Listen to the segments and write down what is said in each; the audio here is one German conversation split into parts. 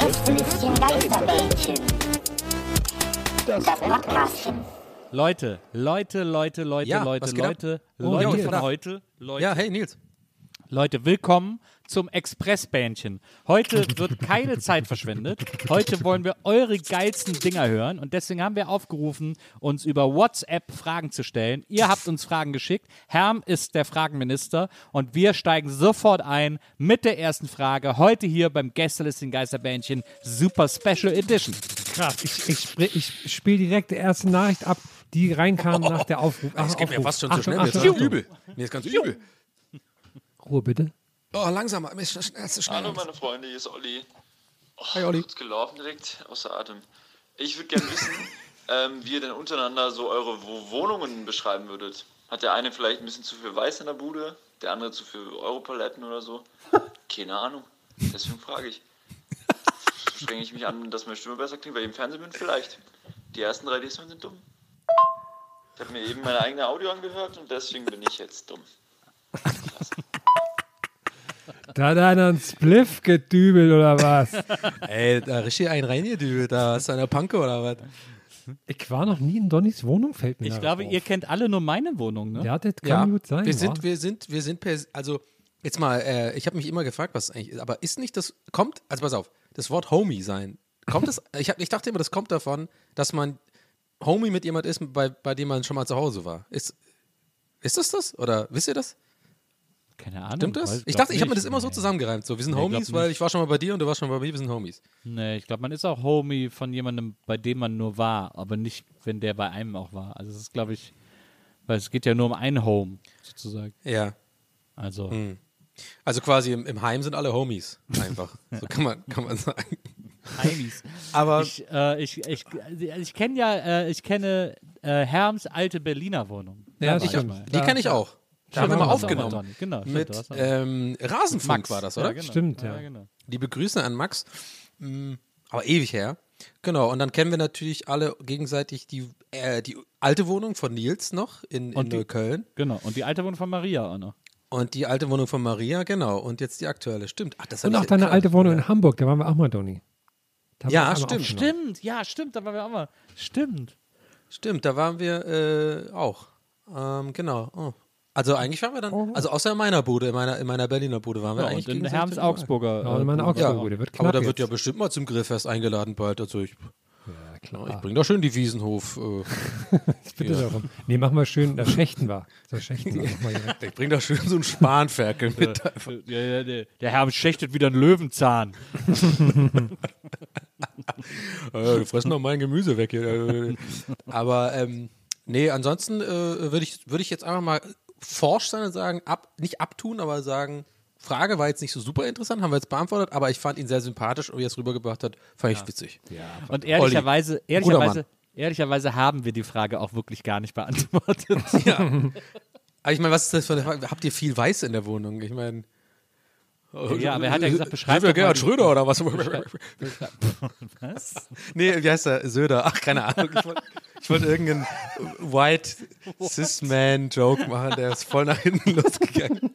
Gästelistchen Geisterbällchen. Das Podcastchen. Leute, Leute, Leute, Leute, Ja, Leute, ab? Leute, Oh, Leute von heute, Leute, Ja, hey Nils. Leute, willkommen zum Expressbähnchen. Heute wird keine Zeit verschwendet. Heute wollen wir eure geilsten Dinger hören und deswegen haben wir aufgerufen, uns über WhatsApp Fragen zu stellen. Ihr habt uns Fragen geschickt. Herm ist der Fragenminister und wir steigen sofort ein mit der ersten Frage. Heute hier beim Gästelisting Geisterbähnchen Super Special Edition. Krass. Ich, ich, ich spiele direkt die erste Nachricht ab, die reinkam nach der Aufruf. Es geht mir Aufruf. fast schon zu Achtung, schnell. Mir ist Achtung, ganz Achtung. übel. Mir ist ganz übel. Ruhe bitte. Oh, langsamer. Hallo meine Freunde, hier ist Olli. Oh, Hi, Olli. Kurz gelaufen direkt, außer Atem. Ich würde gerne wissen, ähm, wie ihr denn untereinander so eure Wo- Wohnungen beschreiben würdet. Hat der eine vielleicht ein bisschen zu viel Weiß in der Bude, der andere zu viel Europaletten oder so? Keine Ahnung. Deswegen frage ich. Strenge ich mich an, dass meine Stimme besser klingt, weil ich im Fernsehen bin? Vielleicht. Die ersten drei Dieseln sind dumm. Ich habe mir eben meine eigene Audio angehört und deswegen bin ich jetzt dumm. Da hat einer einen Spliff gedübelt oder was? Ey, da richtig ein reingedübelt. Da ist einer Panke oder was? Ich war noch nie in Donnys Wohnung, fällt mir Ich glaube, auf. ihr kennt alle nur meine Wohnung, ne? Ja, das kann gut sein. Wir sind, wir sind, wir sind per, also jetzt mal, äh, ich habe mich immer gefragt, was eigentlich ist, aber ist nicht das, kommt, also pass auf, das Wort Homie sein, kommt das, ich, hab, ich dachte immer, das kommt davon, dass man Homie mit jemand ist, bei, bei dem man schon mal zu Hause war. Ist, ist das das? Oder wisst ihr das? Keine Ahnung. Stimmt das? Ich dachte, ich habe mir das immer so zusammengereimt. So, wir sind Nee, Homies, weil ich war schon mal bei dir und du warst schon mal bei mir, wir sind Homies. Nee, ich glaube, man ist auch Homie von jemandem, bei dem man nur war, aber nicht, wenn der bei einem auch war. Also es ist, glaube ich, weil es geht ja nur um ein Home, sozusagen. Ja. Also, Hm. Also quasi im, im Heim sind alle Homies. Einfach. so kann man, kann man sagen. Heimis. Aber Ich, äh, ich, ich, ich kenne ja, äh, ich kenne äh, Herms alte Berliner Wohnung. Ja, ich die kenne ich auch. Da haben wir mal aufgenommen. Donny. Genau, stimmt, Mit ähm, Rasenfunk war das, oder? Ja, genau. Stimmt, ja. genau. Liebe Grüße an Max. Mm, Aber ewig her. Genau, und dann kennen wir natürlich alle gegenseitig die, äh, die alte Wohnung von Nils noch in, in Und die- Neukölln. Genau. Und die alte Wohnung von Maria auch noch. Und die alte Wohnung von Maria, genau. Und jetzt die aktuelle. Stimmt. Ach, das Und auch deine alte Wohnung in Hamburg, da waren wir auch mal, Donny. Ja, stimmt. Stimmt, ja, stimmt, da waren wir auch mal. Stimmt. Stimmt, da waren wir äh, auch. Ähm, genau. Oh. Also eigentlich waren wir dann, also außer in meiner Bude, in meiner, in meiner Berliner Bude waren wir Ja, eigentlich und in Herms. Augsburger. Ja, in meiner Bude. Augsburger Ja, Bude. Wird aber knapp da wird ja bestimmt mal zum Grillfest eingeladen bald. Also ich, Ja, klar. ich bring da schön die Wiesenhof. Äh, Ich bitte darum. Nee, machen wir schön, da schächten wir. Da schächten wir nochmal direkt. ich bring da schön so einen Spanferkel mit. Ja, ja, der, der Herr schächtet wieder einen Löwenzahn. Äh, du fressen doch mein Gemüse weg hier. Äh, Aber ähm, nee, ansonsten äh, würde ich, würd ich jetzt einfach mal forsch sein und sagen, ab, nicht abtun, aber sagen, Frage war jetzt nicht so super interessant, haben wir jetzt beantwortet, aber ich fand ihn sehr sympathisch und wie er es rübergebracht hat, fand ich witzig. Und ehrlicherweise, Guter ehrlicherweise, ehrlicherweise haben wir die Frage auch wirklich gar nicht beantwortet. Aber ich meine, was ist das für eine Frage? Habt ihr viel Weiß in der Wohnung? Ich meine. Ja, aber er hat ja gesagt, beschreib Sind wir doch Gerhard Schröder oder was? Was? Nee, wie heißt der? Söder. Ach, keine Ahnung. Ich wollte wollt irgendeinen White Cis-Man-Joke machen, der ist voll nach hinten losgegangen.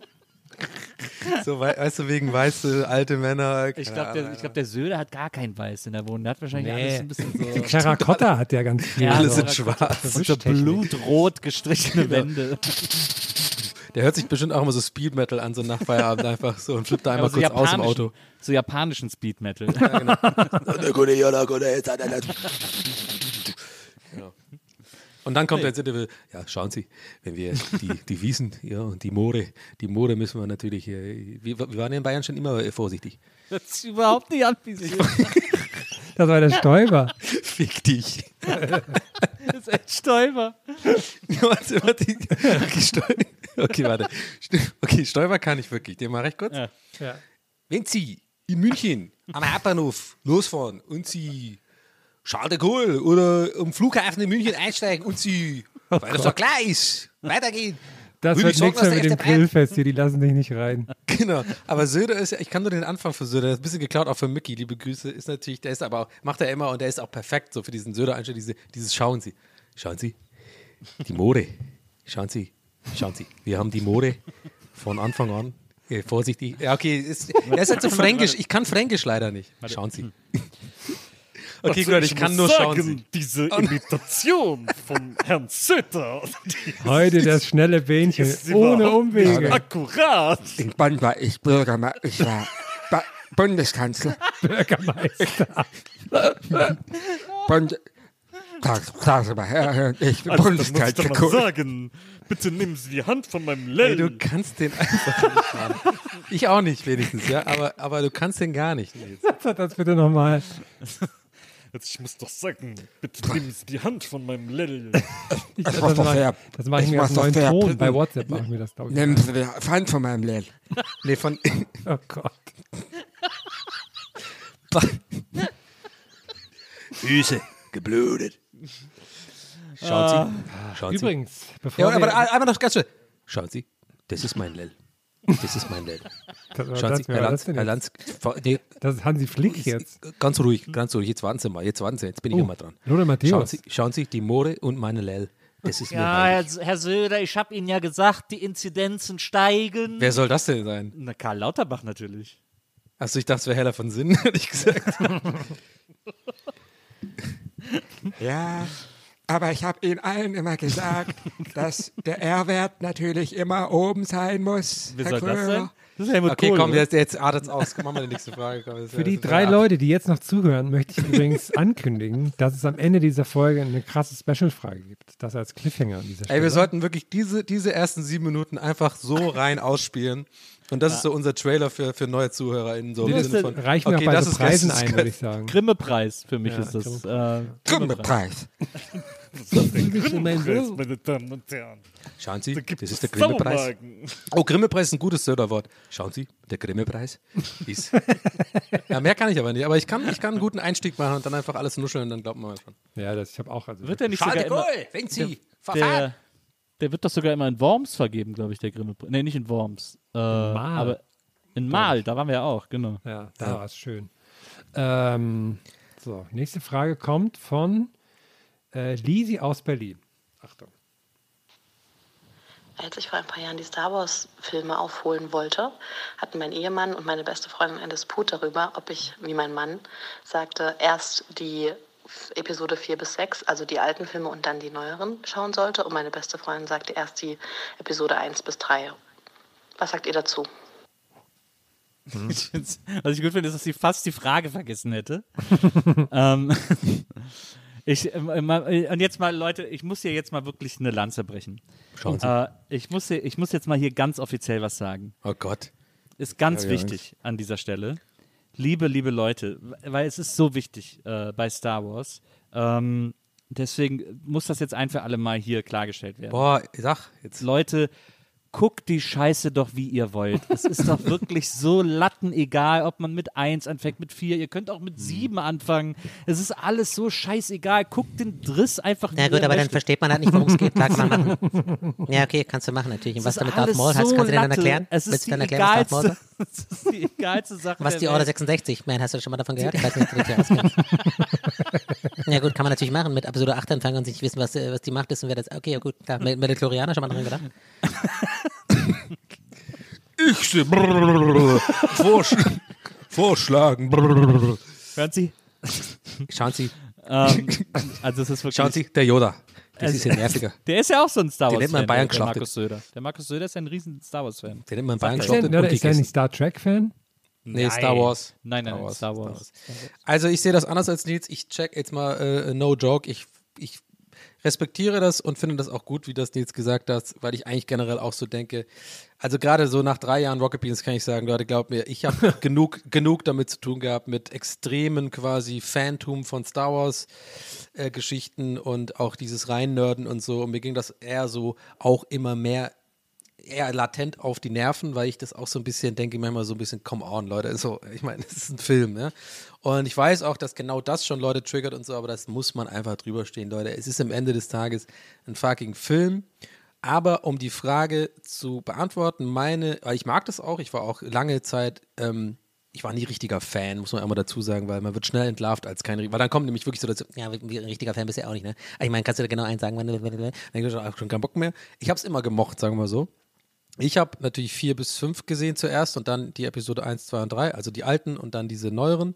So, wei- weißt du, wegen weiße alte Männer. Ich glaube, der, ich glaub, der Söder hat gar kein Weiß in der Wohnung. Der hat wahrscheinlich Nee. alles ein bisschen so. Terrakotta hat ja ganz viel. Ja, Alle so. sind schwarz. so blutrot gestrichene Wände. Der hört sich bestimmt auch immer so Speed Metal an, so nach Feierabend einfach so und flippt da einmal so kurz aus dem Auto. So japanischen Speed Metal. Und dann kommt er ins Interview, ja, schauen Sie, wenn wir die, die Wiesen ja, und die Moore, die Moore müssen wir natürlich, äh, wir, wir waren in Bayern schon immer äh, vorsichtig. Hört sich überhaupt nicht an, wie sie Das war der Stäuber. Fick dich. Das ist echt Stäuber. warte, warte. Okay, warte. Okay, Stäuber kann ich wirklich, den mache ich kurz. Ja. Ja. Wenn Sie in München am Hauptbahnhof losfahren und Sie Charles de Gaulle oder am Flughafen in München einsteigen und Sie, weil das doch klar ist, weitergehen. Das Würde wird nichts mehr mit dem Grillfest hier, die lassen dich nicht rein. Genau, aber Söder ist ja, ich kann nur den Anfang von Söder, das ist ein bisschen geklaut auch von Mickey, liebe Grüße, ist natürlich, der ist aber auch, macht er immer und der ist auch perfekt so für diesen Söder einstellung diese, dieses Schauen Sie, schauen Sie, die Moore, schauen Sie, schauen Sie, wir haben die Moore von Anfang an, äh, vorsichtig, ja okay, ist, er ist halt so fränkisch, ich kann fränkisch leider nicht, schauen Sie. Okay, gut, ich kann nur schauen Sie. diese Imitation von Herrn Söder, die Heute das schnelle Bähnchen, ohne Umwege. akkurat. In Bonn war ich Bürgermeister, ich war ba Bundeskanzler. Bürgermeister. Bund sag mal, Herr, ich bin Also, das Bundeskanzler. mal sagen. Bitte nehmen Sie die Hand von meinem Lell. Ey, du kannst den einfach nicht haben. Ich auch nicht wenigstens, ja, aber, aber du kannst den gar nicht. Sag das bitte nochmal. Jetzt, ich muss doch sagen, bitte nehmen Sie die Hand von meinem Lell. Das Das doch mache fair. das mach ich Ich mir auf neuen fair. Ton. Bei WhatsApp mache ich mir das, glaube ich. Nehmen Sie die Hand von meinem Lell. Nee, von, Oh Gott. Füße geblutet. Schauen Sie. Schauen Sie. Übrigens, bevor Ja, aber wir, einfach noch ganz schnell. Schauen Sie, das ist mein Lell. Das ist mein Lell. Das, Schauen das, Sie, Herr Lanz, das, Herr jetzt? Lanz, nee, das ist Hansi Flick jetzt. ganz ruhig, ganz ruhig. Jetzt warten Sie mal, jetzt warten Sie, jetzt bin ich Oh, immer dran. Lothar Schauen Matthäus. Sie, schauen Sie, die Moore und meine Lell. Das ist mir Ja. Herr, Herr Söder, ich habe Ihnen ja gesagt, die Inzidenzen steigen. Wer soll das denn sein? Na, Karl Lauterbach natürlich. Achso, ich dachte, es wäre Heller von Sinn, hätte ich gesagt. Ja, aber ich habe Ihnen allen immer gesagt, dass der R-Wert natürlich immer oben sein muss. Wer Herr soll das Kröger. sein? Das ist Helmut Okay, Kohl, komm, oder? jetzt, jetzt artet's aus. Machen wir die nächste Frage. Komm, Für die drei. Leute, die jetzt noch zuhören, möchte ich übrigens ankündigen, dass es am Ende dieser Folge eine krasse Special-Frage gibt. Das als Cliffhanger an dieser Stelle. Ey, wir sollten wirklich diese, diese ersten sieben Minuten einfach so rein ausspielen. Und das ist so unser Trailer für, für neue ZuhörerInnen. So Das Sinne ist von, Reichen wir okay, bei das so ist Preisen geisteskrank. ein, würde ich sagen. Grimme-Preis für mich Ja, ist das. Grimme- Äh, Grimme-Preis. Grimme-Preis, meine Damen und Herren. Schauen Sie, Da das ist der Grimme-Preis. Oh, Grimme-Preis ist ein gutes Söderwort. Schauen Sie, der Grimme-Preis ist. ja, mehr kann ich aber nicht. Aber ich kann, ich kann einen guten Einstieg machen und dann einfach alles nuscheln, dann glaubt man mal dran. Ja, das, ich habe auch. Also wird der nicht Charles sogar de immer, Gaulle, wenn Sie verfahren. der, der wird doch sogar immer in Worms vergeben, glaube ich, der Grimme-Preis. Nee, nicht in Worms. Äh, Mal. Aber in Mal, da waren wir ja auch, genau. Ja, da war es schön. Ähm, so, nächste Frage kommt von äh, Lisi aus Berlin. Achtung. Als ich vor ein paar Jahren die Star Wars-Filme aufholen wollte, hatten mein Ehemann und meine beste Freundin einen Disput darüber, ob ich, wie mein Mann sagte, erst die Episode 4 bis 6, also die alten Filme und dann die neueren schauen sollte. Und meine beste Freundin sagte erst die Episode 1 bis 3. Was sagt ihr dazu? Find's- Was ich gut finde, ist, dass sie fast die Frage vergessen hätte. ähm, ich, ähm, äh, und jetzt mal, Leute, ich muss hier jetzt mal wirklich eine Lanze brechen. Schauen Sie. Äh, ich, muss hier, ich muss jetzt mal hier ganz offiziell was sagen. Oh Gott. Ist ganz Ja, ja, wichtig an dieser Stelle. Liebe, liebe Leute, weil es ist so wichtig äh, bei Star Wars. Ähm, deswegen muss das jetzt ein für alle Mal hier klargestellt werden. Boah, sag jetzt. Leute, guckt die Scheiße doch, wie ihr wollt. Es ist doch wirklich so lattenegal, ob man mit 1 anfängt, mit 4. Ihr könnt auch mit 7 anfangen. Es ist alles so scheißegal. Guckt den Driss einfach wie Ja gut, aber dann versteht man halt nicht, worum es geht. Klar kann man machen. Ja, okay, kannst du machen natürlich. Und was damit Darth Maul heißt, so kannst du dir dann erklären? Es ist die erklären, was egalste, es ist die egalste Sache Was die Order Welt. 66? Man, hast du schon mal davon gehört? Ich weiß nicht, ja gut, kann man natürlich machen. Mit Episode 8 anfangen und sich wissen, was, äh, was die Macht ist und wer das... Okay, ja gut, klar. Mit Midichlorianer schon mal dran gedacht? Ich sehe Vorsch vorschlagen. Hören Sie? Schauen Sie, Ähm, also es ist wirklich... schauen Sie, der Yoda. Der ist ein bisschen nerviger. Der ist ja auch so ein Star Den Wars. nennt man Bayern der, der. Markus Söder. Der Markus Söder ist ja ein riesen Star Wars Fan. Den nennt man Bayern er. Ist der, geschlachtet oder ist der gegessen. nicht Star Trek-Fan? Nee, Star Wars. Nein, nein, Star nein, Wars, Star Wars. Also ich sehe das anders als Nils. Ich check jetzt mal äh, no joke. Ich, ich respektiere das und finde das auch gut, wie das Nils gesagt hat, weil ich eigentlich generell auch so denke. Also gerade so nach drei Jahren Rocket Beans kann ich sagen, Leute, glaubt mir, ich habe genug, genug damit zu tun gehabt mit extremen quasi Phantom von Star Wars äh, Geschichten und auch dieses Reinnörden und so. Und mir ging das eher so auch immer mehr eher latent auf die Nerven, weil ich das auch so ein bisschen denke, manchmal so ein bisschen, come on, Leute. So, ich meine, es ist ein Film, ne? Und ich weiß auch, dass genau das schon Leute triggert und so, aber das muss man einfach drüber stehen, Leute. Es ist am Ende des Tages ein fucking Film. Aber um die Frage zu beantworten, meine, ich mag das auch, ich war auch lange Zeit, ähm, ich war nie richtiger Fan, muss man einmal dazu sagen, weil man wird schnell entlarvt als kein, weil dann kommt nämlich wirklich so dazu, ja, richtiger Fan bist du ja auch nicht, ne? Ich meine, kannst du da genau eins sagen, wenn du, dann ich auch schon keinen Bock mehr. Ich habe es immer gemocht, sagen wir mal so. Ich habe natürlich vier bis fünf gesehen zuerst und dann die Episode 1, 2 und 3, also die alten und dann diese neueren.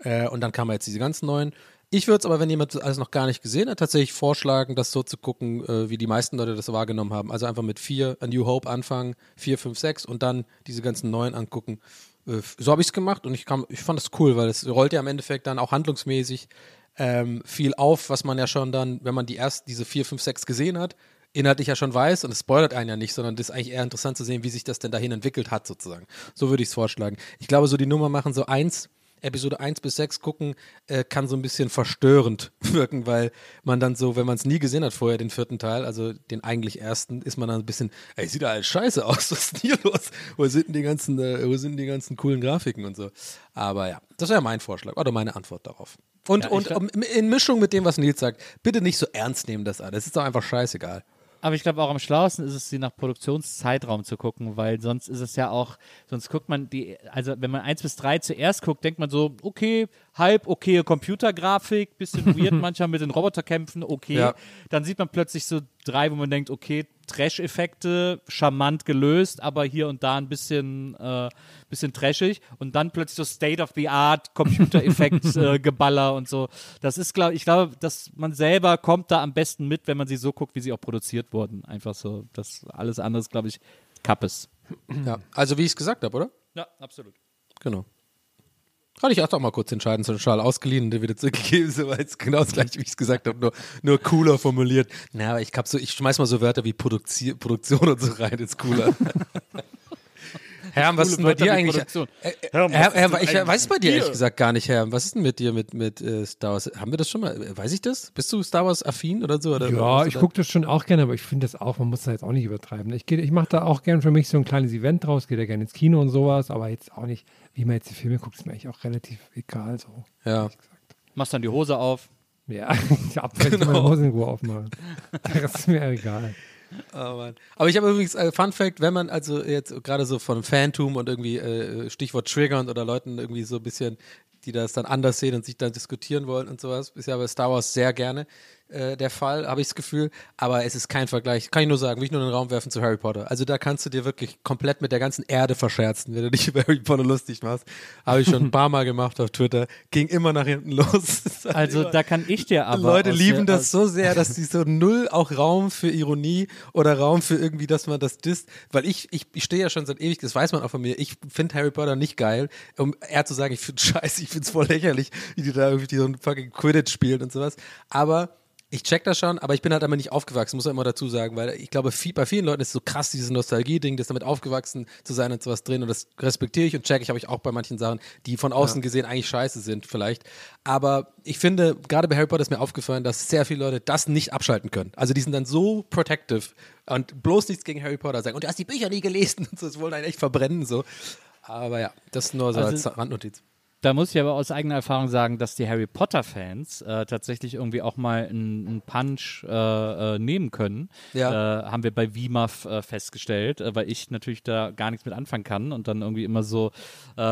Äh, und dann kamen jetzt diese ganz neuen. Ich würde es aber, wenn jemand das alles noch gar nicht gesehen hat, tatsächlich vorschlagen, das so zu gucken, äh, wie die meisten Leute das wahrgenommen haben. Also einfach mit vier, A New Hope anfangen, vier, fünf, sechs und dann diese ganzen neuen angucken. Äh, so habe ich es gemacht und ich, kam, ich fand das cool, weil es rollt ja im Endeffekt dann auch handlungsmäßig ähm, viel auf, was man ja schon dann, wenn man die erst diese vier, fünf, sechs gesehen hat, inhaltlich ja schon weiß und es spoilert einen ja nicht, sondern das ist eigentlich eher interessant zu sehen, wie sich das denn dahin entwickelt hat, sozusagen. So würde ich es vorschlagen. Ich glaube, so die Nummer machen so eins, Episode 1 bis 6 gucken, äh, kann so ein bisschen verstörend wirken, weil man dann so, wenn man es nie gesehen hat vorher, den vierten Teil, also den eigentlich ersten, ist man dann ein bisschen, ey, sieht da alles scheiße aus, was ist denn hier los? Wo sind denn die ganzen, äh, wo sind die ganzen coolen Grafiken und so? Aber ja, das wäre mein Vorschlag oder meine Antwort darauf. Und, Ja, und um, in Mischung mit dem, was Nils sagt, bitte nicht so ernst nehmen das alles. Es ist doch einfach scheißegal. Aber ich glaube auch am schlauesten ist es, sie nach Produktionszeitraum zu gucken, weil sonst ist es ja auch, sonst guckt man die, also wenn man 1 bis 3 zuerst guckt, denkt man so, okay, halb okay Computergrafik, bisschen weird manchmal mit den Roboterkämpfen, okay. Ja. Dann sieht man plötzlich so drei, wo man denkt, okay, Trash-Effekte, charmant gelöst, aber hier und da ein bisschen, äh, bisschen trashig und dann plötzlich so State-of-the-Art Computereffekt äh, Geballer und so. Das ist, glaube ich, glaube, dass man selber kommt da am besten mit, wenn man sie so guckt, wie sie auch produziert wurden. Einfach so. Das alles andere glaube ich, Kappes. Ja, also wie ich es gesagt habe, oder? Ja, absolut. Genau. Hatte ich auch mal kurz entscheiden, so einen Schal ausgeliehen und den wieder zurückgegeben, so war jetzt genau das gleiche, wie ich es gesagt habe, nur, nur cooler formuliert. Na, aber ich hab so, ich schmeiß mal so Wörter wie Produktion und so rein, ist cooler. Herr, was ist denn bei dir eigentlich? Äh, äh, ich eigentlich weiß es bei dir mit ehrlich dir? gesagt gar nicht, Herr. Was ist denn mit dir mit, mit äh, Star Wars? Haben wir das schon mal? Weiß ich das? Bist du Star Wars affin oder so? Oder Ja, ich gucke das schon auch gerne, aber ich finde das auch, man muss da jetzt auch nicht übertreiben. Ich, geh- ich mache da auch gerne für mich so ein kleines Event draus, gehe da gerne ins Kino und sowas, aber jetzt auch nicht, wie man jetzt die Filme guckt, ist mir eigentlich auch relativ egal so. Ja. Machst dann die Hose auf. Ja, ich habe vielleicht meine Hose in Ruhe aufmachen. Das ist mir egal. Oh. Aber ich habe übrigens, äh, Fun Fact, wenn man also jetzt gerade so von Phantom und irgendwie äh, Stichwort Triggern oder Leuten irgendwie so ein bisschen, die das dann anders sehen und sich dann diskutieren wollen und sowas, ist ja bei Star Wars sehr gerne äh, der Fall, habe ich das Gefühl. Aber es ist kein Vergleich, kann ich nur sagen, will ich nur in den Raum werfen zu Harry Potter. Also da kannst du dir wirklich komplett mit der ganzen Erde verscherzen, wenn du dich über Harry Potter lustig machst. Habe ich schon ein paar Mal gemacht auf Twitter. Ging immer nach hinten los. Also da kann ich dir aber. Leute lieben das so sehr, dass sie so null auch Raum für Ironie oder Raum für irgendwie, dass man das disst. Weil ich, ich, ich stehe ja schon seit ewig, das weiß man auch von mir, ich finde Harry Potter nicht geil. Um eher zu sagen, ich finde scheiße, ich finde es voll lächerlich, wie die da irgendwie so ein fucking Quidditch spielen und sowas. Aber ich check das schon, aber ich bin halt immer nicht aufgewachsen, muss man immer dazu sagen, weil ich glaube, viel, bei vielen Leuten ist so krass dieses Nostalgie-Ding, das damit aufgewachsen zu sein und sowas drin und das respektiere ich und check ich, habe ich auch bei manchen Sachen, die von außen gesehen eigentlich scheiße sind vielleicht. Aber ich finde, gerade bei Harry Potter ist mir aufgefallen, dass sehr viele Leute das nicht abschalten können. Also die sind dann so protective und bloß nichts gegen Harry Potter sagen. Und du hast die Bücher nie gelesen und so, das wollen einen echt verbrennen so. Aber ja, das nur so Also- als Randnotiz. Da muss ich aber aus eigener Erfahrung sagen, dass die Harry Potter-Fans äh, tatsächlich irgendwie auch mal einen, Punch äh, äh, nehmen können. Ja. Äh, haben wir bei WIMAF äh, festgestellt, äh, weil ich natürlich da gar nichts mit anfangen kann und dann irgendwie immer so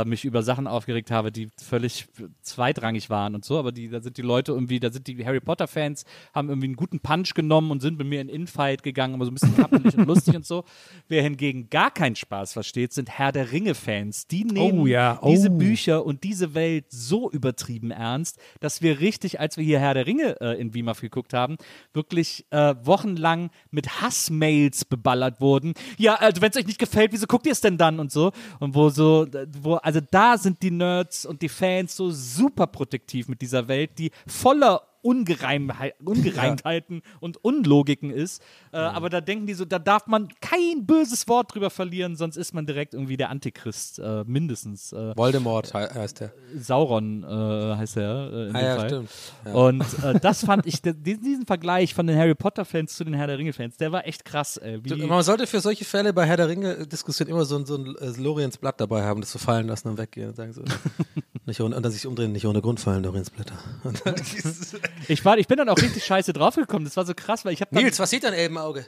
mich über Sachen aufgeregt habe, die völlig zweitrangig waren und so. Aber die, da sind die Leute irgendwie, da sind die Harry Potter-Fans, haben irgendwie einen guten Punch genommen und sind mit mir in Infight gegangen, aber so ein bisschen kappelig und lustig und so. Wer hingegen gar keinen Spaß versteht, sind Herr der Ringe-Fans. Die nehmen Oh ja, diese oh. Bücher und diese diese Welt so übertrieben ernst, dass wir richtig, als wir hier Herr der Ringe äh, in WIMAF geguckt haben, wirklich äh, wochenlang mit Hassmails beballert wurden. Ja, also wenn es euch nicht gefällt, wieso guckt ihr es denn dann und so? Und wo so, wo, also da sind die Nerds und die Fans so super protektiv mit dieser Welt, die voller Ungereimheit, Ungereimtheiten und Unlogiken ist. Äh, Aber da denken die so, da darf man kein böses Wort drüber verlieren, sonst ist man direkt irgendwie der Antichrist, äh, mindestens. Äh, Voldemort he- heißt der. Sauron äh, heißt er äh, Ah ja, Fall. stimmt. Ja. Und äh, das fand ich, diesen Vergleich von den Harry Potter-Fans zu den Herr der Ringe-Fans, der war echt krass. Ey. Man sollte für solche Fälle bei Herr der Ringe-Diskussion immer so ein, so ein äh, Loriens Blatt dabei haben, das so fallen lassen und weggehen und sagen so. nicht ohne, und dann sich umdrehen, nicht ohne Grund fallen Loriens Blätter. Und dann dieses, ich, war, ich bin dann auch richtig scheiße draufgekommen. Das war so krass, weil ich habe Nils, was sieht dein Elbenauge?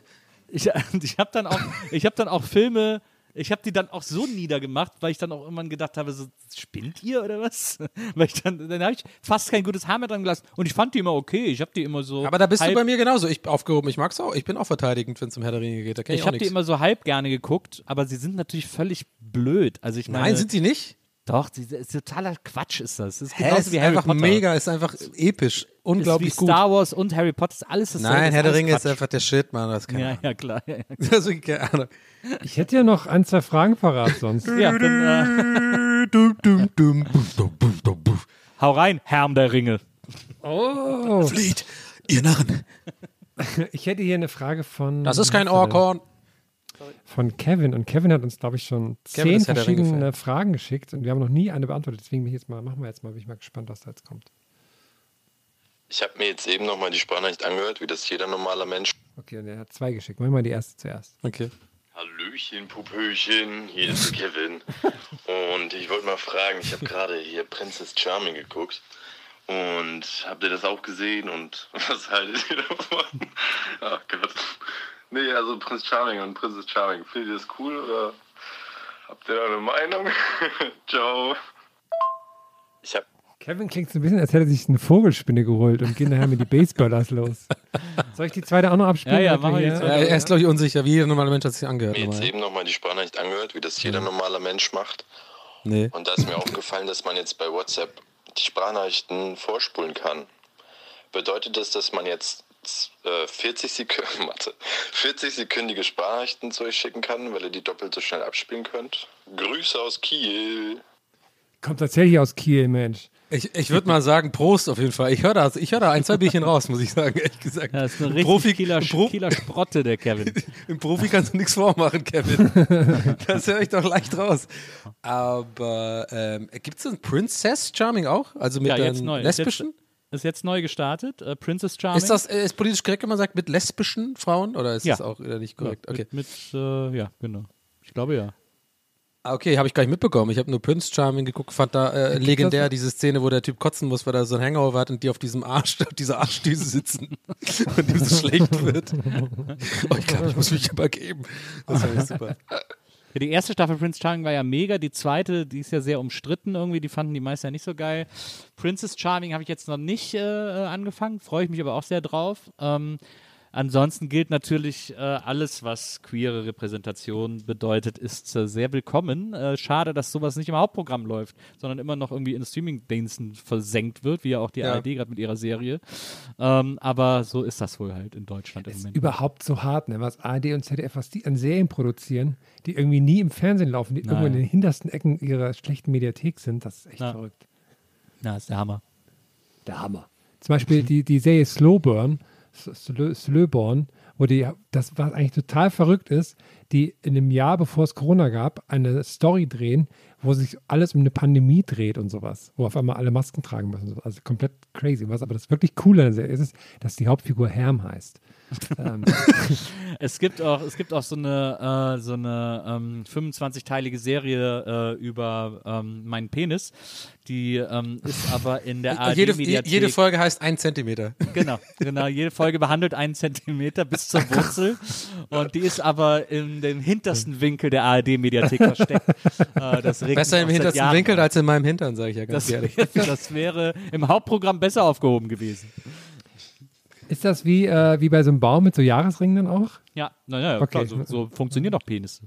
Ich, ich habe dann auch, ich habe dann auch Filme, ich habe die dann auch so niedergemacht, weil ich dann auch irgendwann gedacht habe, so spinnt ihr oder was? weil ich dann, dann habe ich fast kein gutes Haar mehr dran gelassen und ich fand die immer okay. Ich habe die immer so. Aber da bist du bei mir genauso. Ich aufgehoben. Ich mag's auch. Ich bin auch verteidigend, wenn es um Herr der Ringe geht. Da ich, Ich habe die immer so halb gerne geguckt, aber sie sind natürlich völlig blöd. Also ich meine, Nein, sind sie nicht? Doch, die, ist totaler Quatsch ist das. Das ist Hä, genauso wie Harry einfach Potter. mega, ist einfach episch. Unglaublich ist wie gut. Star Wars und Harry Potter ist alles dasselbe. Nein, Herr der Ringe ist einfach der Shit, Mann. Das kann Ja, ja, klar. Ja, ja. Also, keine Ahnung. Ich hätte ja noch ein, zwei Fragen parat sonst. ja dann, äh, hau rein, Herr der Ringe. Oh, Flieht, ihr Narren. ich hätte hier eine Frage von. Das ist kein was ist er denn? Ohrkorn. Von Kevin. Und Kevin hat uns, glaube ich, schon Kevin zehn verschiedene. Fragen geschickt und wir haben noch nie eine beantwortet. Deswegen bin ich jetzt mal, machen wir jetzt mal, bin ich mal gespannt, was da jetzt kommt. Ich habe mir jetzt eben nochmal die Sprachnachricht angehört, wie das jeder normale Mensch. Okay, und er hat zwei geschickt. Machen wir mal die erste zuerst. Okay. Hallöchen, Pupöchen, hier ist Kevin. Und ich wollte mal fragen, ich habe gerade hier Princess Charming geguckt. Und habt ihr das auch gesehen und was haltet ihr davon? Ach Gott. Nee, also Prinz Charming und Princess Charming, findet ihr das cool oder habt ihr da eine Meinung? Ciao. Ich habe Kevin klingt so ein bisschen, als hätte er sich eine Vogelspinne geholt und geht nachher mit die Baseballers los. Soll ich die zweite auch noch abspielen? Ja, ja, mach ich. Ja, er ist, glaube ich, unsicher. Wie jeder normale Mensch hat sich angehört. mir jetzt eben nochmal die Sprachnachricht angehört, wie das jeder normale Mensch macht. Nee. Und da ist mir aufgefallen, dass man jetzt bei WhatsApp die Sprachnachrichten vorspulen kann. Bedeutet das, dass man jetzt 40, Sekü Mathe, 40 sekündige Sprachnachrichten zu euch schicken kann, weil ihr die doppelt so schnell abspielen könnt? Grüße aus Kiel. Kommt tatsächlich aus Kiel, Mensch. Ich, ich würde mal sagen, Prost auf jeden Fall. Ich höre da, ich hör da ein, zwei Bierchen raus, muss ich sagen, ehrlich gesagt. Ja, das ist eine richtig Profi, Kieler, Pro, Kieler Sprotte, der Kevin. Im Profi kannst du nichts vormachen, Kevin. das höre ich doch leicht raus. Aber ähm, gibt es einen Princess Charming auch? Also mit ja, jetzt neu. lesbischen? Jetzt, ist jetzt neu gestartet. Äh, Princess Charming. Ist das äh, ist politisch korrekt, wenn man sagt, mit lesbischen Frauen? Oder ist Ja. das auch wieder nicht korrekt? Ja, Okay. Mit, mit äh, ja, genau. Ich glaube ja. Ah, Okay, habe ich gar nicht mitbekommen. Ich habe nur Prince Charming geguckt, fand da äh, legendär diese Szene, wo der Typ kotzen muss, weil er so ein Hangover hat und die auf diesem Arsch, auf dieser Arschdüse sitzen und ihm so schlecht wird. Oh, ich glaube, ich muss mich übergeben. Das fand ich super. Ja, die erste Staffel Prince Charming war ja mega. Die zweite, die ist ja sehr umstritten irgendwie. Die fanden die meisten ja nicht so geil. Princess Charming habe ich jetzt noch nicht äh, angefangen. Freue ich mich aber auch sehr drauf. Ähm, ansonsten gilt natürlich äh, alles, was queere Repräsentation bedeutet, ist äh, sehr willkommen. Äh, schade, dass sowas nicht im Hauptprogramm läuft, sondern immer noch irgendwie in Streaming-Diensten versenkt wird, wie ja auch die Ja. ARD gerade mit ihrer Serie. Ähm, aber so ist das wohl halt in Deutschland im ist Moment. überhaupt so hart, ne? was ARD und ZDF, was die an Serien produzieren, die irgendwie nie im Fernsehen laufen, die irgendwo in Nein. den hintersten Ecken ihrer schlechten Mediathek sind. Das ist echt Ja. verrückt. Na, ist der Hammer. Der Hammer. Zum Beispiel die, die Serie Slowburn, Slöborn, wo die, das was eigentlich total verrückt ist, die in einem Jahr, bevor es Corona gab, eine Story drehen, wo sich alles um eine Pandemie dreht und sowas, wo auf einmal alle Masken tragen müssen. Also komplett crazy. Was aber das wirklich coole an der Serie ist, ist, dass die Hauptfigur Herm heißt. ähm, Es gibt auch, es gibt auch so eine, äh, so eine ähm, 25-teilige Serie äh, über ähm, meinen Penis. Die ähm, ist aber in der ARD Jede, Mediathek. jede Folge heißt ein Zentimeter. Genau, genau. Jede Folge behandelt einen Zentimeter bis zur Wurzel. Und die ist aber in den hintersten Winkel der ARD-Mediathek versteckt. Äh, das Besser im hintersten Jahren Winkel als in meinem Hintern, sage ich ja ganz das, ehrlich. das wäre im Hauptprogramm besser aufgehoben gewesen. ist das wie, äh, wie bei so einem Baum mit so Jahresringen dann auch? Ja, naja, Okay. klar, so, so funktionieren doch Penisse.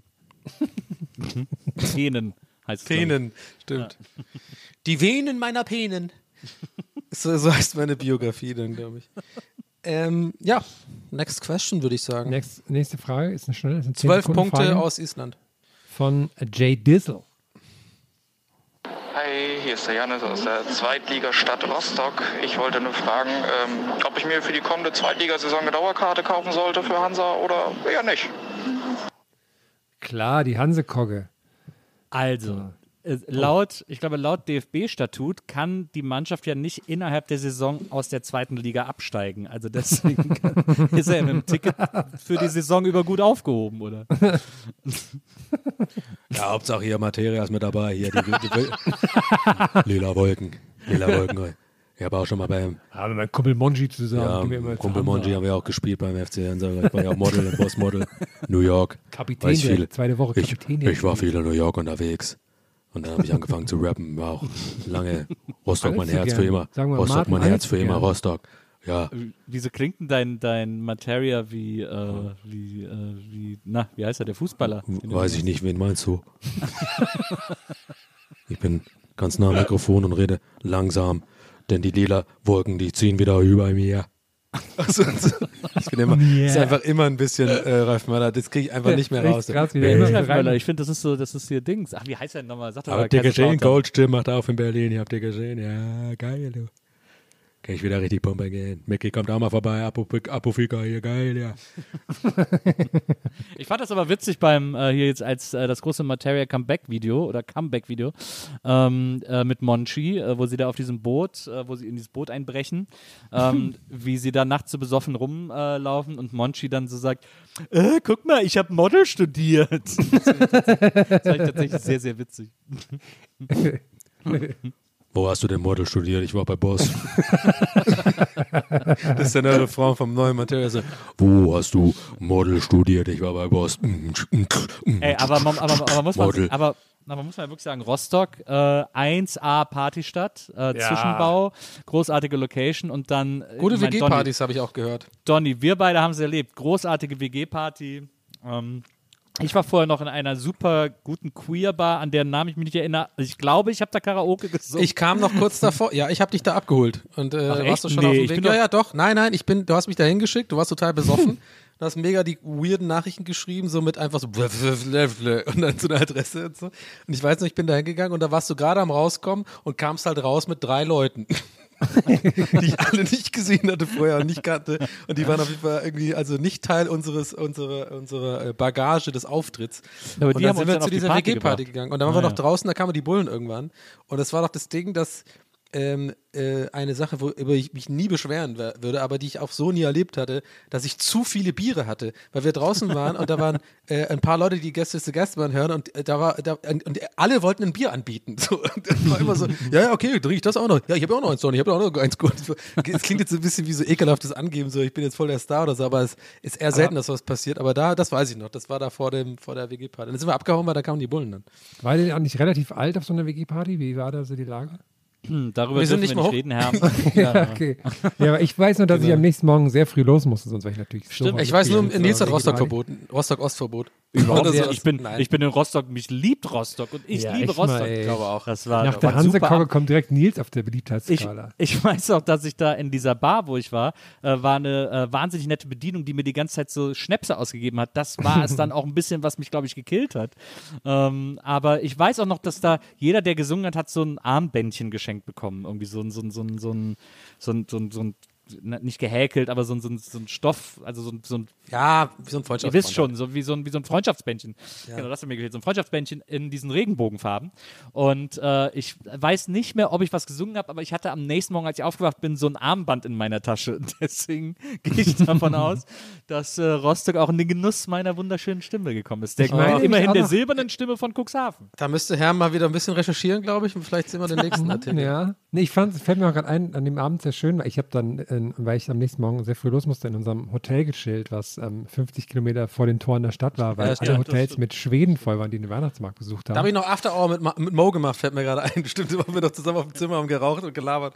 Penen heißt es. Penen, stimmt. Die Venen meiner Penen. so, so heißt meine Biografie dann, glaube ich. Ähm, ja, next question würde ich sagen. Next, nächste Frage ist eine schnelle. ist eine 10 Zwölf Punkte Frage aus Island. Von Jay Dizzle. Hi, hier ist der Janis aus der Zweitligastadt Rostock. Ich wollte nur fragen, ähm, ob ich mir für die kommende Zweitligasaison eine Dauerkarte kaufen sollte für Hansa oder eher nicht. Klar, die Hansekogge. Also, laut, ich glaube, laut DFB-Statut kann die Mannschaft ja nicht innerhalb der Saison aus der zweiten Liga absteigen. Also deswegen kann, ist er mit dem Ticket für die Saison über gut aufgehoben, oder? Ja, Hauptsache hier Materia ist mit dabei. Hier die, die, lila Wolken. Lila Wolken. Ich habe auch schon mal beim Ja, mit meinem Kumpel Monji zusammen. ja, Kumpel. Monji haben wir auch gespielt beim FC Hansa. Ich war ja auch Model, Bossmodel, New York. Kapitän der viel. zweite Woche, Ich, Kapitän der ich war viel in New York unterwegs. Und dann habe ich angefangen zu rappen. War auch lange Rostock, mein Herz gern. für immer. Sagen wir Rostock, Martin, mein Herz für immer. gern. Rostock. Ja, Wieso klingt denn dein, dein Materia wie, äh, wie, äh, wie, na, wie heißt er, der Fußballer? weiß ich nicht, wen meinst du? ich bin ganz nah am Mikrofon und rede langsam, denn die lila Wolken, die ziehen wieder über mir. Also, also, ich bin immer, ist Yeah. einfach immer ein bisschen äh, Ralf Möller, das kriege ich einfach nicht mehr raus. Ist Ralf Möller? Ich finde, das ist so, das ist hier Dings. Ach, wie heißt er denn nochmal? Sag doch mal, Habt ihr gesehen? Goldstill macht auf in Berlin. Habt ihr gesehen? Ja, geil, du. Kann ich wieder richtig pumpen gehen. Mickey kommt auch mal vorbei. Apofika hier, geil, ja. Ich fand das aber witzig beim äh, hier jetzt als äh, das große Materia Comeback Video oder Comeback Video ähm, äh, mit Monchi, äh, wo sie da auf diesem Boot, äh, wo sie in dieses Boot einbrechen, ähm, wie sie da nachts so besoffen rumlaufen und Monchi dann so sagt, äh, guck mal, ich habe Model studiert. das fand ich tatsächlich sehr, sehr witzig. Wo hast du denn Model studiert? Ich war bei Boss. das ist der neue Refrain vom neuen Materia. So, Wo hast du Model studiert? Ich war bei Boss. Ey, aber man, aber, aber muss man, aber, aber muss man wirklich sagen, Rostock, äh, 1A Partystadt, äh, Ja. Zwischenbau, großartige Location und dann. äh, Gute WG-Partys habe ich auch gehört. Donny, Donny, wir beide haben es erlebt. Großartige WG-Party. Ähm, ich war vorher noch in einer super guten Queer-Bar, an deren Namen ich mich nicht erinnere. Ich glaube, ich habe da Karaoke gesungen. Ich kam noch kurz davor. Ja, ich habe dich da abgeholt. Und äh, Ach, warst du schon Nee, auf dem Weg? Ja, doch- ja, doch. Nein, nein, ich bin, du hast mich da hingeschickt, du warst total besoffen. Du hast mega die weirden Nachrichten geschrieben, so mit einfach so und dann so eine Adresse und so. Und ich weiß noch, ich bin da hingegangen und da warst du gerade am rauskommen und kamst halt raus mit drei Leuten. die ich alle nicht gesehen hatte vorher und nicht kannte. Und die waren auf jeden Fall irgendwie, also nicht Teil unseres, unserer, unserer äh, Bagage des Auftritts. Aber und dann haben sind wir zu dieser Party WG-Party gegangen. Und dann waren Ah, wir noch draußen, da kamen die Bullen irgendwann. Und das war doch das Ding, dass ähm, äh, eine Sache, worüber ich mich nie beschweren wer- würde, aber die ich auch so nie erlebt hatte, dass ich zu viele Biere hatte, weil wir draußen waren und da waren äh, ein paar Leute, die Gäste zu Gastmann hören und äh, da war da, und, und alle wollten ein Bier anbieten. So, und das war immer so, ja, okay, trinke ich das auch noch. Ja, ich habe auch noch eins, ich habe auch noch eins gut. Es klingt jetzt ein bisschen wie so ekelhaftes Angeben, so ich bin jetzt voll der Star oder so, aber es ist eher selten, dass was passiert. Aber da, das weiß ich noch, das war da vor dem vor der WG-Party. Dann sind wir abgehauen, weil da kamen die Bullen dann. War der auch nicht relativ alt auf so einer WG-Party? Wie war da so die Lage? Darüber Wir sind nicht wir mehr nicht hoch- reden, Herr. ja, okay. Ja, aber ich weiß nur, dass ich Genau. am nächsten Morgen sehr früh los musste, sonst wäre ich natürlich so Ich weiß nur, in Nils hat Rostock verboten. Rostock-Ostverbot. Überhaupt nicht. Ich bin, Nein. ich bin in Rostock, mich liebt Rostock und ich Ja, liebe mal, Rostock. ey. Ich glaube auch. Das war, Nach der Hansekogge kommt direkt Nils auf der Ich, Beliebtheitsskala. ich weiß auch, dass ich da in dieser Bar, wo ich war, äh, war eine äh, wahnsinnig nette Bedienung, die mir die ganze Zeit so Schnäpse ausgegeben hat. Das war es dann auch ein bisschen, was mich, glaube ich, gekillt hat. Ähm, aber ich weiß auch noch, dass da jeder, der gesungen hat, hat so ein Armbändchen geschenkt bekommen. Irgendwie so ein, so ein, so ein, so ein, so ein, so ein, nicht gehäkelt, aber so ein, so ein, so ein Stoff, also so ein, so ein Ja, wie so ein Ihr Freundschaftsband. wisst schon, so wie so ein, wie so ein Freundschaftsbändchen. Ja. Genau, das hat mir gefehlt. So ein Freundschaftsbändchen in diesen Regenbogenfarben. Und äh, ich weiß nicht mehr, ob ich was gesungen habe, aber ich hatte am nächsten Morgen, als ich aufgewacht bin, so ein Armband in meiner Tasche. Deswegen gehe ich davon aus, dass äh, Rostock auch in den Genuss meiner wunderschönen Stimme gekommen ist. Der Ich meine, immerhin der silbernen Stimme von Cuxhaven. Da müsste Herr mal wieder ein bisschen recherchieren, glaube ich, und vielleicht sehen wir den nächsten Artikel. Ja, nee, ich fand, es fällt mir auch gerade ein, an dem Abend sehr schön, weil ich habe dann, äh, weil ich am nächsten Morgen sehr früh los musste, in unserem Hotel gechillt, was ähm, 50 Kilometer vor den Toren der Stadt war, weil Ja, alle Hotels mit Schweden voll waren, die den Weihnachtsmarkt besucht haben. Da habe ich noch After Hour mit, Ma- mit Mo gemacht, fällt mir gerade ein. Stimmt, waren wir doch zusammen auf dem Zimmer, haben geraucht und gelabert.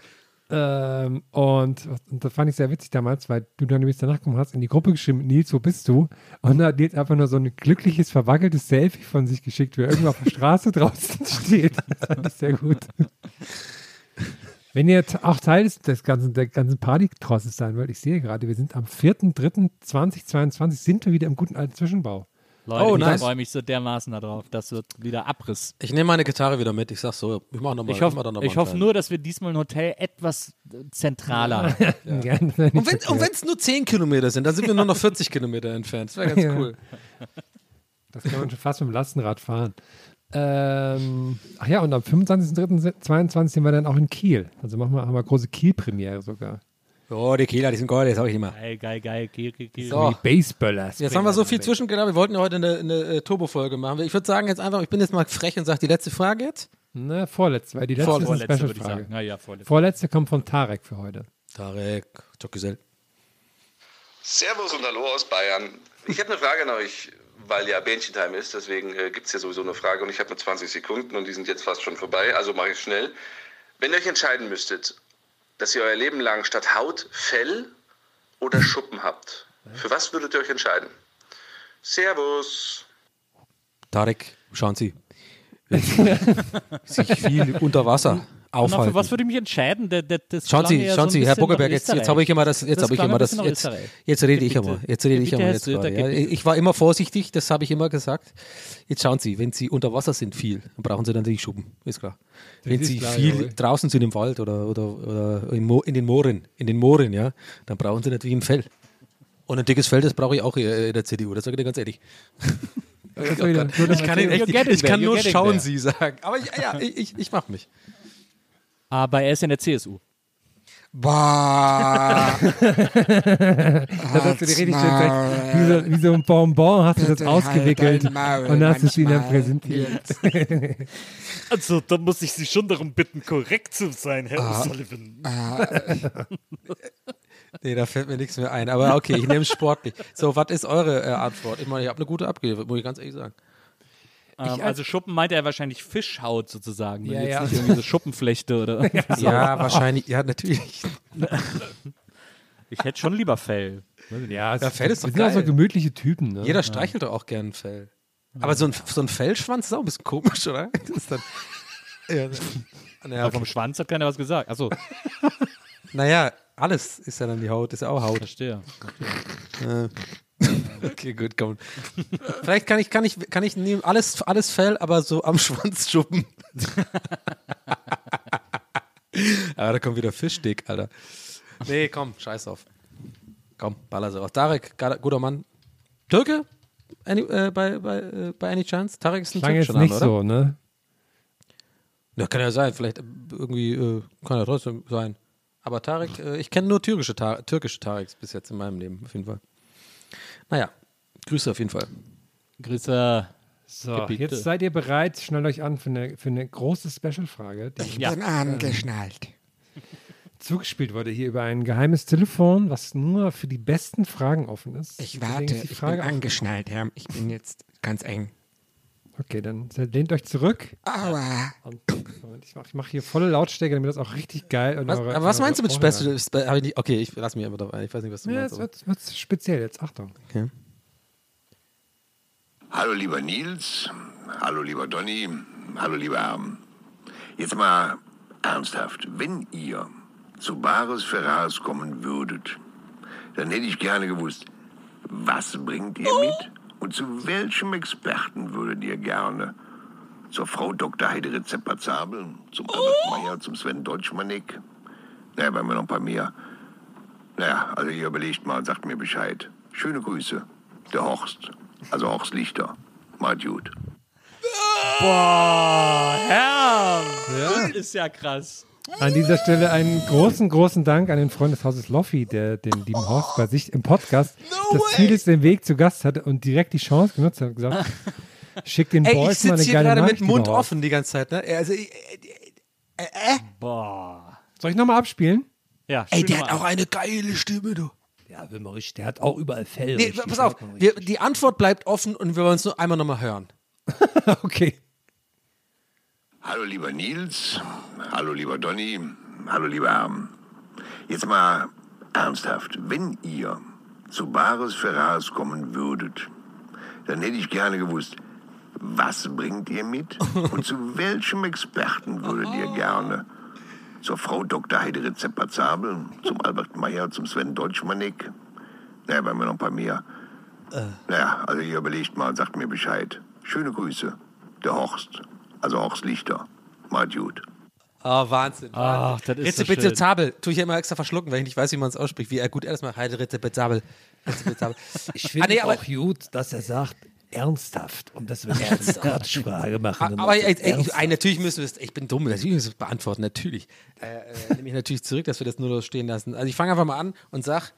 Ähm, und, und das fand ich sehr witzig damals, weil du dann nämlich danach gekommen hast, in die Gruppe geschrieben, Nils, wo bist du? Und da hat Nils einfach nur so ein glückliches, verwackeltes Selfie von sich geschickt, wie er irgendwo auf der Straße draußen steht. Das fand ich sehr gut. Wenn ihr jetzt auch Teil des, ganzen, der ganzen Partytrosses sein wollt, ich sehe gerade, wir sind am 4.3.2022, sind wir wieder im guten alten Zwischenbau. Leute, Oh, ich nice. freue mich so dermaßen darauf. Das wird wieder Abriss. Ich nehme meine Gitarre wieder mit. Ich sag so, ich mache nochmal. Ich hoffe, ich hoffe nur, dass wir diesmal ein Hotel etwas äh, zentraler haben. Ja, Und wenn wenn's nur 10 Kilometer sind, dann sind wir nur noch 40 Kilometer entfernt. Das wäre ganz Ja. cool. Das kann man schon fast mit dem Lastenrad fahren. Ähm, ach ja, und am 25.03.22 sind wir dann auch in Kiel. Also machen wir, haben wir große Kiel-Premiere sogar. Oh, die Kieler, die sind geil, das sag ich immer. Geil, geil, geil. Kiel, Kiel, Kiel. So. Die Baseballers. Jetzt haben wir so viel zwischengedacht, wir wollten ja heute eine, eine äh, Turbo-Folge machen. Ich würde sagen, jetzt einfach, ich bin jetzt mal frech und sage die letzte Frage jetzt. Ne, vorletzte, weil die letzte Vorletzte, ist eine würde ich Special-Frage. sagen. Na ja, vorletzte. Vorletzte kommt von Tarek für heute. Tarek, Jokgesell. Servus und Hallo aus Bayern. Ich habe eine Frage an euch, weil ja Bähnchentime ist, deswegen äh, gibt es ja sowieso eine Frage und ich habe nur 20 Sekunden und die sind jetzt fast schon vorbei, also mache ich schnell. Wenn ihr euch entscheiden müsstet, dass ihr euer Leben lang statt Haut Fell oder Schuppen habt, für was würdet ihr euch entscheiden? Servus. Tarek, schauen Sie. sich viel unter Wasser Na, aufhalten. für was würde ich mich entscheiden? Der, der, das Schauen Sie, schauen so Sie, Herr nach jetzt, jetzt habe ich immer das, jetzt habe ich immer das, jetzt, jetzt rede ich immer, jetzt rede ich Herr jetzt gerade. Ja. Ich war immer vorsichtig, das habe ich immer gesagt. Jetzt schauen Sie, wenn Sie unter Wasser sind viel, dann brauchen Sie natürlich Schuppen, ist klar. Wenn ist Sie klar, viel jawohl. draußen sind im Wald oder, oder, oder in, Mo, in den Mooren, in den Mooren, ja, dann brauchen Sie natürlich ein Fell. Und ein dickes Fell, das brauche ich auch in der CDU, das sage ich dir ganz ehrlich. Ich kann, echt, ich kann nur schauen there. Sie sagen. Aber ich, ja, ich, ich, ich mache mich. Aber er ist in der CSU. Boah. Das hast du dir richtig schön gesagt. Wie so, wie so ein Bonbon hast du das halt ausgewickelt Maul, und hast es ihnen präsentiert. Also, da muss ich Sie schon darum bitten, korrekt zu sein, Herr Ah. O'Sullivan. Nee, da fällt mir nichts mehr ein. Aber okay, ich nehme es sportlich. So, was ist eure äh, Antwort? Ich meine, ich habe eine gute abgegeben, muss ich ganz ehrlich sagen. Ähm, also Schuppen meinte er wahrscheinlich Fischhaut sozusagen. Ja, Ja, jetzt ja. nicht irgendwie so Schuppenflechte oder. Ja, wahrscheinlich. Ja, natürlich. Ich hätte schon lieber Fell. Ja, Ja, Fell ist doch wir sind so geil. gemütliche Typen. Ne? Jeder streichelt doch auch gern Fell. Aber so ein, so ein Fellschwanz ist auch ein bisschen komisch, oder? Das ist dann, ja, naja, Aber vom Schwanz hat keiner was gesagt. Achso, naja, alles ist ja dann die Haut, ist ja auch Haut. verstehe. Äh, Okay, gut, komm. Vielleicht kann ich, kann ich, kann ich nehmen alles, alles Fell, aber so am Schwanz schuppen. aber da kommt wieder Fischstick, Alter. Nee, komm, scheiß auf. Komm, baller so aus. Tarek, guter Mann. Türke? Any, äh, bei, bei, äh, bei Any Chance? Tarek ist ein Klang jetzt nicht oder? so, ne? Ja, kann ja sein. Vielleicht äh, irgendwie, äh, kann ja trotzdem sein. Aber Tarek, äh, ich kenne nur türkische, Ta türkische Tareks bis jetzt in meinem Leben, auf jeden Fall. Naja, Grüße auf jeden Fall. Grüße. So, Gebiete. jetzt seid ihr bereit. Schnallt euch an für eine, für eine große Special-Frage, die Ich bin angeschnallt. zugespielt wurde hier über ein geheimes Telefon, was nur für die besten Fragen offen ist. Ich warte, ist ich bin angeschnallt, Herr. Ich bin jetzt ganz eng. Okay, dann lehnt euch zurück. Aua. Und, Moment, ich mache mach hier volle Lautstärke, damit das auch richtig geil und Was, eure- aber was meinst du mit Special? Spe okay, ich lass mich einfach dabei. Ich weiß nicht, was du Ja, meinst. jetzt aber- wird wird's speziell jetzt. Achtung. Okay. Hallo lieber Nils, hallo lieber Donny, hallo lieber Arm. Jetzt mal ernsthaft, wenn ihr zu Bares Ferraris kommen würdet, dann hätte ich gerne gewusst, was bringt ihr mit und zu welchem Experten würdet ihr gerne? Zur Frau Dr. Heide Zabel, zum Albert Meyer, zum Sven Deutschmannig? Naja, bei mir noch paar mehr. Naja, also ihr überlegt mal sagt mir Bescheid. Schöne Grüße. Der Horst. Also Horst Lichter. Macht gut. Boah, Herr! Das ist ja krass. An dieser Stelle einen großen, großen Dank an den Freund des Hauses Loffi, der den lieben Horst bei sich im Podcast das vieles den Weg zu Gast hatte und direkt die Chance genutzt hat und gesagt, schick den Ey, ich Boys mal sitze eine hier geile gerade mit Nachricht dem Mund über Horst. offen die ganze Zeit. Ne? Also, ich- Boah. Soll ich nochmal abspielen? Ja, ey, der mal hat auch eine geile Stimme, du. Ja, Wilmerich, der hat auch überall Fell. Nee, pass auf, wir, die Antwort bleibt offen und wir wollen es nur einmal nochmal hören. okay. Hallo lieber Nils, hallo lieber Donny, hallo lieber Arm. Jetzt mal ernsthaft, wenn ihr zu Bares Ferraris kommen würdet, dann hätte ich gerne gewusst, was bringt ihr mit und zu welchem Experten würdet ihr gerne? zur Frau Dr. Heidere Zepper-Zabel, zum Albert Meyer, zum Sven Deutschmannig. Naja, wir noch ein paar mehr. Naja, also ihr überlegt mal und sagt mir Bescheid. Schöne Grüße. Der Horst. Also Horst Lichter. Macht gut. Oh, Wahnsinn. Ach, das ist so schön. Rezeptabel. Tue ich ja immer extra verschlucken, weil ich nicht weiß, wie man es ausspricht. Wie er gut er das macht. Heide. Ich finde Ah, nee, auch gut, dass er sagt, ernsthaft. Und dass wir eine Quatschfrage machen. Aber ey, ey, ich, ey, natürlich müssen wir es, ich bin dumm, natürlich müssen wir es beantworten, natürlich. Äh, äh, nehme ich natürlich zurück, dass wir das nur so stehen lassen. Also ich fange einfach mal an und sag,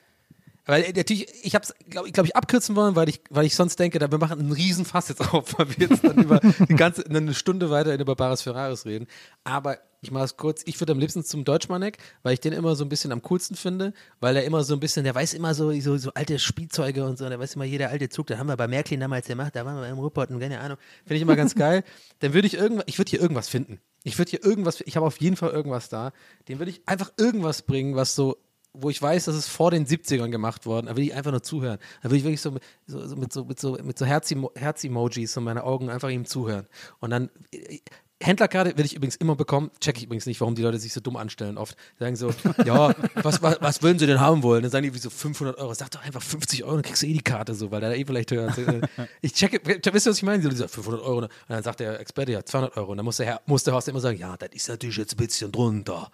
weil äh, natürlich, ich habe es, glaube glaub ich, abkürzen wollen, weil ich, weil ich sonst denke, da wir machen einen Riesenfass jetzt auf, weil wir jetzt dann über die ganze, eine Stunde weiter über Baris Ferraris reden. Aber ich mache es kurz, ich würde am liebsten zum Deutschmanneck, weil ich den immer so ein bisschen am coolsten finde, weil er immer so ein bisschen, der weiß immer so, so, so alte Spielzeuge und so, der weiß immer jeder alte Zug, da haben wir bei Märklin damals gemacht, da waren wir im Ruhrpott und keine Ahnung, finde ich immer ganz geil. Dann würde ich irgendwas, ich würde hier irgendwas finden. Ich würde hier irgendwas, ich habe auf jeden Fall irgendwas da, den würde ich einfach irgendwas bringen, was so wo ich weiß, dass es vor den 70ern gemacht worden, da will ich einfach nur zuhören. Da will ich wirklich so, mit so, so mit so, mit so, mit so Herz-Emo- Herz-Emojis so meine Augen einfach ihm zuhören. Und dann, äh, Händlerkarte will ich übrigens immer bekommen, checke ich übrigens nicht, warum die Leute sich so dumm anstellen oft. Sagen so, ja, was, was, was würden sie denn haben wollen? Dann sagen die wie so 500 Euro. Sag doch einfach 50 Euro, dann kriegst du eh die Karte so, weil da eh vielleicht höher. Ich checke, wisst ihr, was ich meine? So, die sagen, 500 Euro. Und dann sagt der Experte, ja, 200 Euro. Und dann muss der, Herr, muss der Horst immer sagen, ja, das ist natürlich jetzt ein bisschen drunter.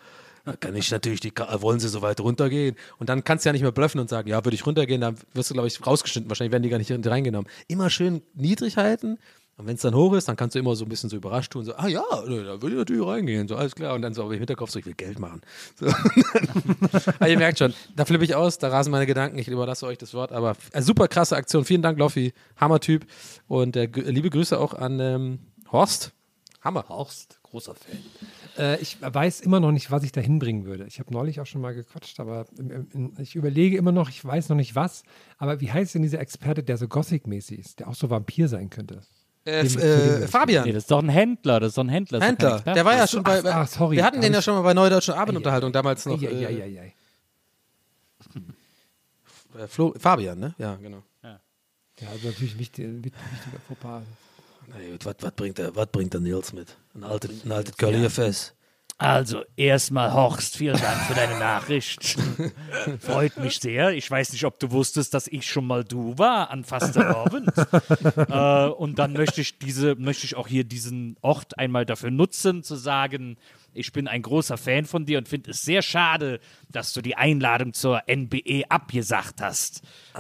Da kann ich natürlich die, wollen sie so weit runtergehen? Und dann kannst du ja nicht mehr bluffen und sagen, ja, würde ich runtergehen, dann wirst du, glaube ich, rausgeschnitten. Wahrscheinlich werden die gar nicht reingenommen. Immer schön niedrig halten. Und wenn es dann hoch ist, dann kannst du immer so ein bisschen so überrascht tun, so, ah ja, nö, da würde ich natürlich reingehen, so, alles klar. Und dann so aber im Hinterkopf so, ich will Geld machen. So. aber ihr merkt schon, da flippe ich aus, da rasen meine Gedanken, ich überlasse euch das Wort, aber äh, super krasse Aktion. Vielen Dank, Loffi, Hammer-Typ. Und äh, liebe Grüße auch an ähm, Horst. Hammer. Horst, großer Fan. Äh, ich weiß immer noch nicht, was ich da hinbringen würde. Ich habe neulich auch schon mal gequatscht, aber ähm, ähm, ich überlege immer noch, ich weiß noch nicht was. Aber wie heißt denn dieser Experte, der so Gothic-mäßig ist, der auch so Vampir sein könnte? Äh, Dem- äh, Fabian. Nee, das ist doch ein Händler, das ist doch ein Händler. Händler, Experte. der war ja schon bei. ach, ach, sorry, wir hatten den ja schon mal bei Neue Deutsche Abendunterhaltung damals noch. Ei, ei, ei, Äh, ei, ei. äh, Flo, Fabian, ne? Ja, genau. Ja, also natürlich ein wichtiger, wichtiger Fauxpas. Na gut, was, was, bringt der, was bringt der Nils mit? Ein altes, ein altes Curly Fest. Also, erstmal Horst, vielen Dank für deine Nachricht. Freut mich sehr. Ich weiß nicht, ob du wusstest, dass ich schon mal du war an Fasterabend. äh, und dann möchte ich diese, möchte ich auch hier diesen Ort einmal dafür nutzen, zu sagen, ich bin ein großer Fan von dir und finde es sehr schade, dass du die Einladung zur NBE abgesagt hast. Äh,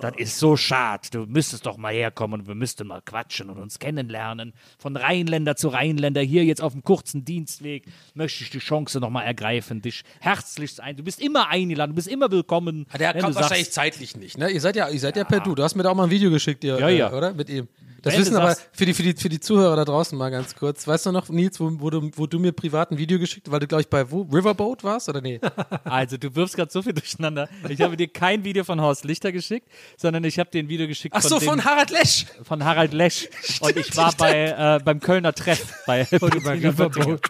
das ist so schade. Du müsstest doch mal herkommen und wir müssten mal quatschen und uns kennenlernen. Von Rheinländer zu Rheinländer hier jetzt auf dem kurzen Dienstweg möchte ich die Chance nochmal ergreifen, dich herzlichst ein. Du bist immer eingeladen, du bist immer willkommen. Der kommt wahrscheinlich sagst, zeitlich nicht, ne? Ihr seid ja, ihr seid ja, per Du. Du hast mir da auch mal ein Video geschickt, ihr, Ja, äh, ja. oder? Mit ihm. Das Wenn wissen aber für die, für, die, für die Zuhörer da draußen mal ganz kurz. Weißt du noch, Nils, wo, wo, du, wo du mir privat ein Video geschickt hast, weil du, glaube ich, bei wo? Riverboat warst oder nee? Also, du wirfst gerade so viel durcheinander. Ich habe dir kein Video von Horst Lichter geschickt, sondern ich habe dir ein Video geschickt Ach so, dem- von Harald Lesch. Von Harald Lesch. Und ich war bei, äh, beim Kölner Treff. Bei, bei Riverboat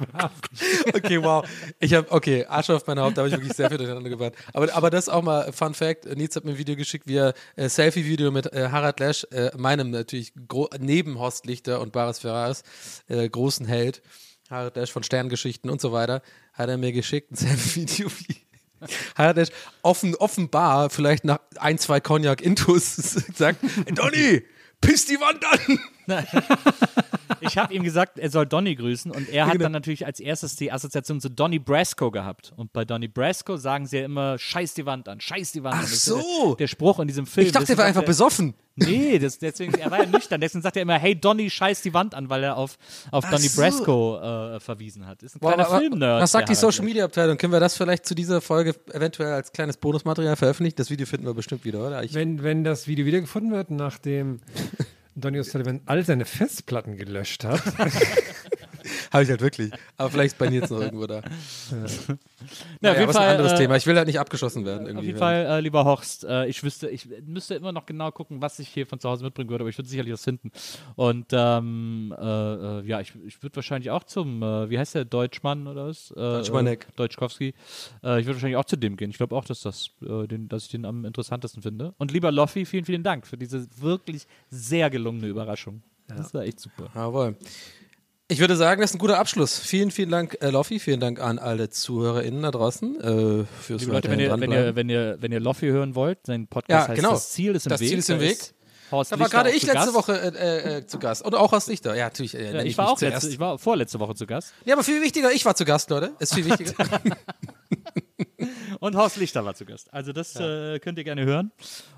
Okay, wow. Ich habe, okay, Asche auf mein Haupt, da habe ich wirklich sehr viel durcheinander gebracht. Aber, aber das ist auch mal Fun Fact. Nils hat mir ein Video geschickt, wie er äh, Selfie-Video mit äh, Harald Lesch, äh, meinem natürlich gro- neben Horst Lichter und Baris Ferraris, äh, großen Held, Harald Lesch von Sterngeschichten und so weiter, hat er mir geschickt, ein Selfie-Video, wie Harald Lesch offen, offenbar vielleicht nach ein, zwei Cognac-Intus sagt, hey, Donny, piss die Wand an! Ich habe ihm gesagt, er soll Donny grüßen und er hat Genau. dann natürlich als erstes die Assoziation zu Donny Brasco gehabt. Und bei Donny Brasco sagen sie ja immer, scheiß die Wand an, scheiß die Wand Ach an. Ist so. Der, der Spruch in diesem Film. Ich dachte, der war einfach er- besoffen. Nee, das, deswegen, er war ja nüchtern. Deswegen sagt er immer, hey Donny, scheiß die Wand an, weil er auf, auf Ach Donny so. Brasco äh, verwiesen hat. Ist ein kleiner wa- Filmnerd. Was sagt die der Harald Social Media Abteilung? Können wir das vielleicht zu dieser Folge eventuell als kleines Bonusmaterial veröffentlichen? Das Video finden wir bestimmt wieder, oder? Ich, Wenn, wenn das Video wiedergefunden wird, nachdem Donny O'Sullivan all seine Festplatten gelöscht hat. Habe ich halt wirklich. Aber vielleicht ist bei Nils noch irgendwo da. Na, Naja, auf jeden ein anderes äh, Thema. Ich will halt nicht abgeschossen werden. Auf Irgendwie. jeden Fall, äh, lieber Horst, äh, ich wüsste, ich müsste immer noch genau gucken, was ich hier von zu Hause mitbringen würde, aber ich würde sicherlich was finden. Und ähm, äh, äh, ja, ich, ich würde wahrscheinlich auch zum, äh, wie heißt der, Deutschmann oder was? Äh, Deutschmannek. Äh, Deutschkowski. Ich würde wahrscheinlich auch zu dem gehen. Ich glaube auch, dass, das, den, dass ich den am interessantesten finde. Und lieber Loffi, vielen, vielen Dank für diese wirklich sehr gelungene Überraschung. Das war echt super. Jawohl. Ich würde sagen, das ist ein guter Abschluss. Vielen, vielen Dank, äh, Loffi. Vielen Dank an alle ZuhörerInnen da draußen äh, fürs Liebe Leute, wenn ihr, wenn, ihr, wenn, ihr, wenn ihr Loffi hören wollt, sein Podcast Ja, heißt genau. Das Ziel ist im Das Weg. Ziel ist im Da Weg. Horst Da war gerade ich letzte Gast. Woche äh, äh, zu Gast. Und auch Horst Lichter. Ja, natürlich. Äh, Ja, nenn ich war auch letzte, ich war vorletzte Woche zu Gast. Ja, aber viel wichtiger, ich war zu Gast, Leute. Ist viel wichtiger. Und Horst Lichter war zu Gast. Also das äh, könnt ihr gerne hören.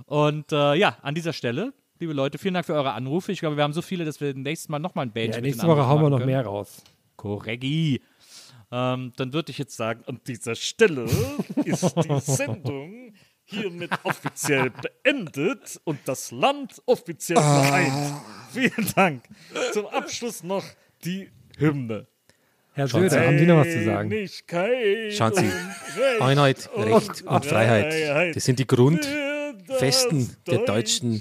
Und äh, ja, an dieser Stelle, liebe Leute, vielen Dank für eure Anrufe. Ich glaube, wir haben so viele, dass wir nächstes Mal nochmal ein Bändchen Ja, mit nächste Woche hauen wir noch können. mehr raus. Korregi. Ähm, dann würde ich jetzt sagen, An dieser Stelle ist die Sendung hiermit offiziell beendet und das Land offiziell Ah. vereint. Vielen Dank. Zum Abschluss noch die Hymne. Herr Söder, haben Sie noch was zu sagen? Schauen Sie, und Recht Einheit, und Recht und Freiheit, das sind die Grundfesten der deutschen,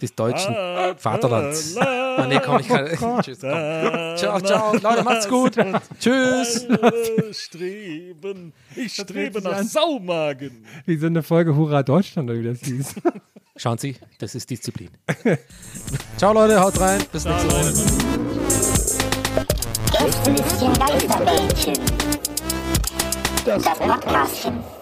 des deutschen Vaterlands. Ah, nee, komm, ich kann. Tschüss, komm. Ciao, ciao. Leute, macht's gut. Tschüss. Streben, ich strebe nach. Saumagen. Wie so eine Folge Hurra Deutschland, oder wie das hieß. Schauen Sie, das ist Disziplin. Ciao, Leute, haut rein. Bis nächste Woche. Gästelistchen Geisterbällchen. Das Podcastchen.